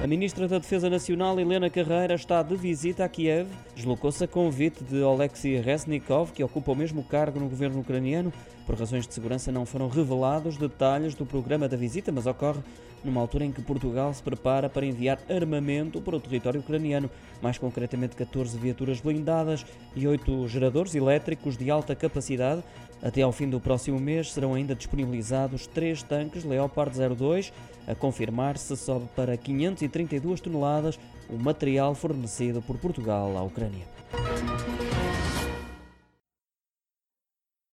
A ministra da Defesa Nacional, Helena Carreira, está de visita a Kiev. Deslocou-se a convite de Oleksiy Reznikov, que ocupa o mesmo cargo no governo ucraniano. Por razões de segurança, não foram revelados detalhes do programa da visita, mas ocorre numa altura em que Portugal se prepara para enviar armamento para o território ucraniano, mais concretamente 14 viaturas blindadas e 8 geradores elétricos de alta capacidade. Até ao fim do próximo mês serão ainda disponibilizados três tanques Leopard 02, a confirmar se sobe para 532 toneladas o material fornecido por Portugal à Ucrânia.